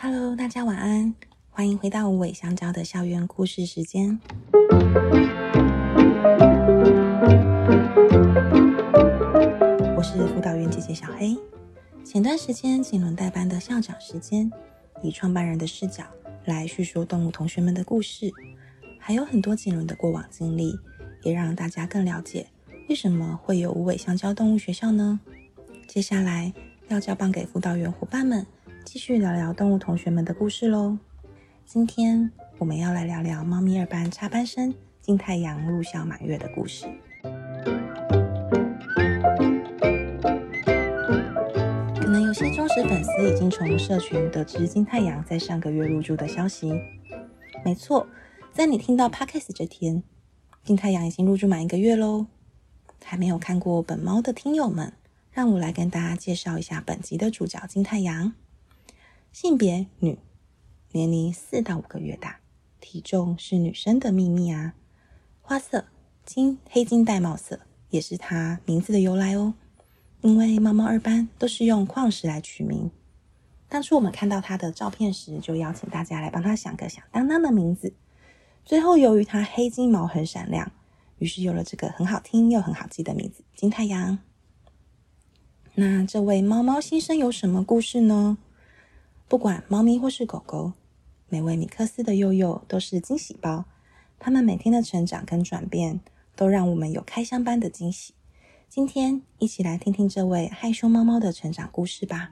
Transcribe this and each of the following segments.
Hello，大家晚安，欢迎回到无尾香蕉的校园故事时间。我是辅导员姐姐小黑。前段时间锦纶带班的校长时间，以创办人的视角来叙说动物同学们的故事，还有很多锦纶的过往经历，也让大家更了解为什么会有无尾香蕉动物学校呢？接下来要交棒给辅导员伙伴们。继续聊聊动物同学们的故事喽。今天我们要来聊聊猫咪二班插班生金太阳入校满月的故事。可能有些忠实粉丝已经从社群得知金太阳在上个月入住的消息。没错，在你听到 Podcast 这天，金太阳已经入住满一个月喽。还没有看过本猫的听友们，让我来跟大家介绍一下本集的主角金太阳。性别女，年龄四到五个月大，体重是女生的秘密啊。花色金黑金玳瑁色，也是她名字的由来哦。因为猫猫二班都是用矿石来取名。当初我们看到她的照片时，就邀请大家来帮她想个响当当的名字。最后由于它黑金毛很闪亮，于是有了这个很好听又很好记的名字——金太阳。那这位猫猫新生有什么故事呢？不管猫咪或是狗狗，每位米克斯的幼幼都是惊喜包。他们每天的成长跟转变，都让我们有开箱般的惊喜。今天一起来听听这位害羞猫猫的成长故事吧。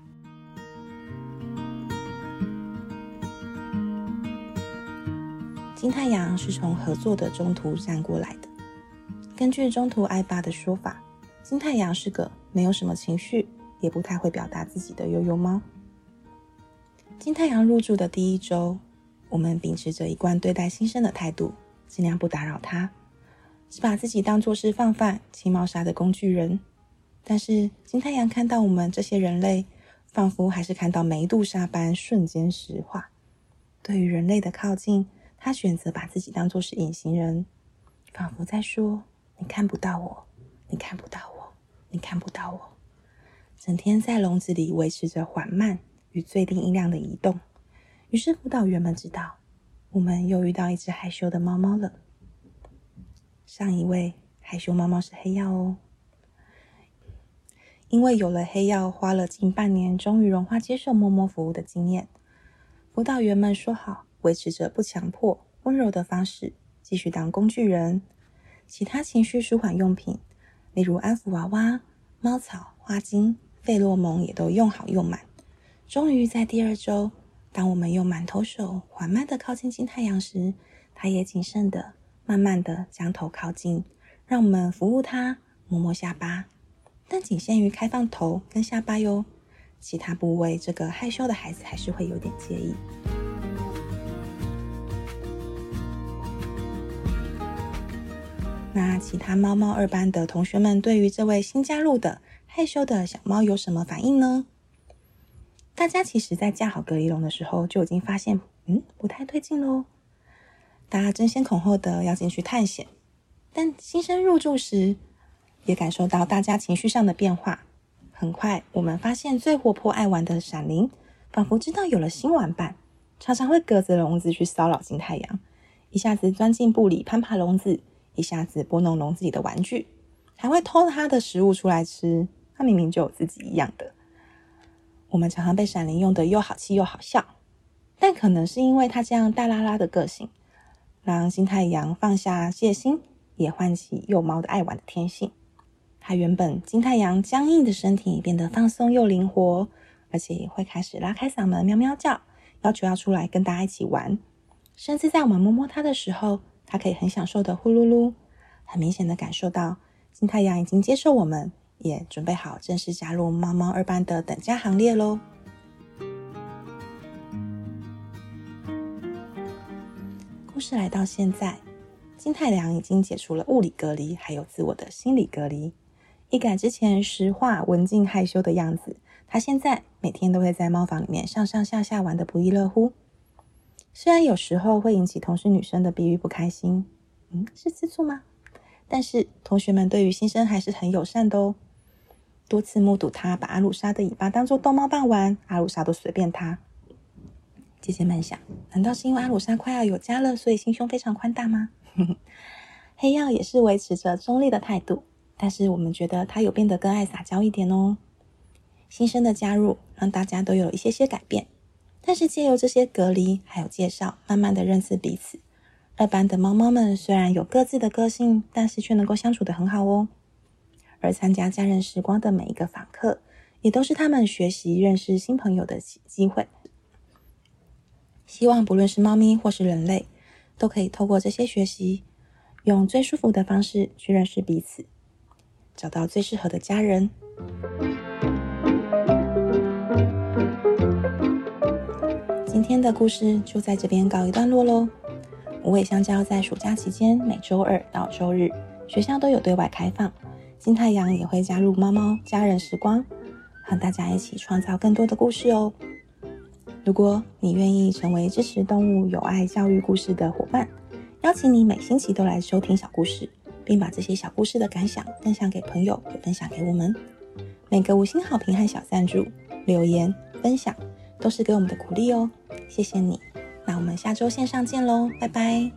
金太阳是从合作的中途站过来的。根据中途爱爸的说法，金太阳是个没有什么情绪，也不太会表达自己的幼幼猫。金太阳入住的第一周，我们秉持着一贯对待新生的态度，尽量不打扰他，只把自己当作是放饭、清猫砂的工具人。但是金太阳看到我们这些人类，仿佛还是看到梅杜莎般瞬间石化。对于人类的靠近，他选择把自己当作是隐形人，仿佛在说：“你看不到我，你看不到我，你看不到我。”整天在笼子里维持着缓慢。与最低音量的移动，于是辅导员们知道，我们又遇到一只害羞的猫猫了。上一位害羞猫猫是黑曜哦，因为有了黑曜，花了近半年，终于融化接受摸摸服务的经验。辅导员们说好，维持着不强迫、温柔的方式，继续当工具人。其他情绪舒缓用品，例如安抚娃娃、猫草、花精、费洛蒙，也都用好用满。终于在第二周，当我们用满头手缓慢的靠近金太阳时，它也谨慎的、慢慢的将头靠近，让我们服务它，摸摸下巴，但仅限于开放头跟下巴哟。其他部位，这个害羞的孩子还是会有点介意。那其他猫猫二班的同学们，对于这位新加入的害羞的小猫有什么反应呢？大家其实，在架好隔离笼的时候，就已经发现，嗯，不太对劲喽。大家争先恐后的要进去探险，但新生入住时，也感受到大家情绪上的变化。很快，我们发现最活泼爱玩的闪灵，仿佛知道有了新玩伴，常常会隔着笼子去骚扰金太阳，一下子钻进布里攀爬笼子，一下子拨弄笼子里的玩具，还会偷他的食物出来吃。他明明就有自己一样的。我们常常被闪灵用得又好气又好笑，但可能是因为他这样大拉拉的个性，让金太阳放下戒心，也唤起幼猫的爱玩的天性。他原本金太阳僵硬的身体变得放松又灵活，而且也会开始拉开嗓门喵喵叫，要求要出来跟大家一起玩。甚至在我们摸摸它的时候，它可以很享受的呼噜噜，很明显的感受到金太阳已经接受我们。也准备好正式加入猫猫二班的等价行列喽。故事来到现在，金太良已经解除了物理隔离，还有自我的心理隔离。一改之前石化、文静、害羞的样子，他现在每天都会在猫房里面上上下下玩得不亦乐乎。虽然有时候会引起同事女生的比喻不开心，嗯，是吃醋吗？但是同学们对于新生还是很友善的哦。多次目睹他把阿鲁莎的尾巴当做逗猫棒玩，阿鲁莎都随便他。姐姐们想，难道是因为阿鲁莎快要有家了，所以心胸非常宽大吗？黑曜也是维持着中立的态度，但是我们觉得他有变得更爱撒娇一点哦。新生的加入，让大家都有一些些改变，但是借由这些隔离还有介绍，慢慢的认识彼此。二班的猫猫们虽然有各自的个性，但是却能够相处得很好哦。而参加家人时光的每一个访客，也都是他们学习认识新朋友的机机会。希望不论是猫咪或是人类，都可以透过这些学习，用最舒服的方式去认识彼此，找到最适合的家人。今天的故事就在这边告一段落喽。无尾香蕉在暑假期间，每周二到周日，学校都有对外开放。金太阳也会加入猫猫家人时光，和大家一起创造更多的故事哦。如果你愿意成为支持动物友爱教育故事的伙伴，邀请你每星期都来收听小故事，并把这些小故事的感想分享给朋友，也分享给我们。每个五星好评和小赞助、留言、分享，都是给我们的鼓励哦。谢谢你，那我们下周线上见喽，拜拜。